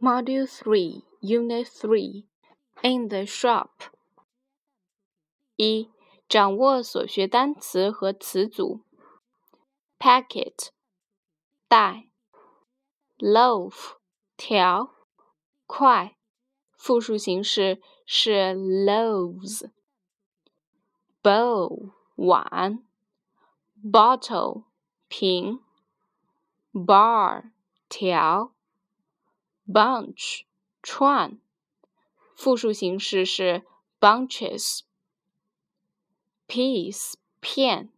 Module 3, Unit 3 In the Shop 一、掌握所学单词和词组。Packet 袋，loaf 条，块，复数形式是 loaves。Bowl 碗，bottle 瓶，bar 条。 bunch 串，复数形式是 bunches。piece 片，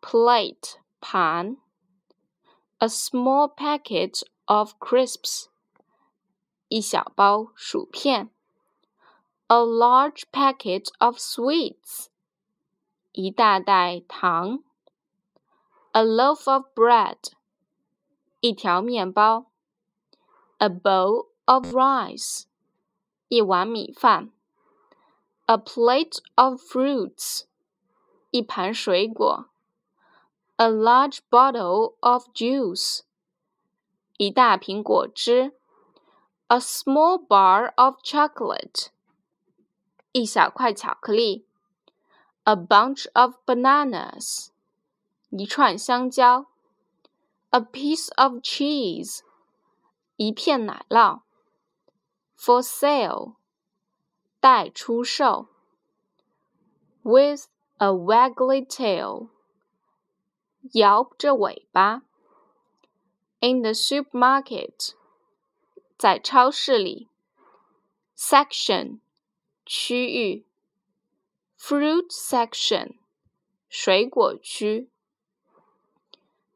plate 盘，a small packet of crisps 一小包薯片，a large packet of sweets 一大袋糖，a loaf of bread 一条面包。 a bowl of rice, 一碗米饭；a plate of fruits, 一盘水果；a large bottle of juice, 一大瓶果汁；a small bar of chocolate, 一小块巧克力；a bunch of bananas, 一串香蕉；a piece of cheese。 一片奶酪，for sale，待出售，with a waggly tail，摇着尾巴，in the supermarket，在超市里，section，区域，fruit section，水果区，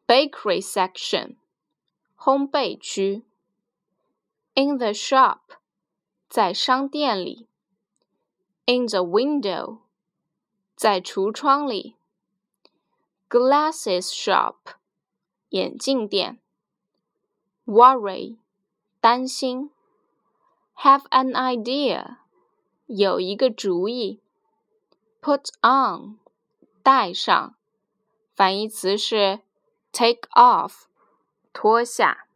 bakery section，烘焙区。 in the shop，在商店里；in the window，在橱窗里；glasses shop，眼镜店；worry，担心；have an idea，有一个主意；put on，戴上。反义词是 take off，脱下。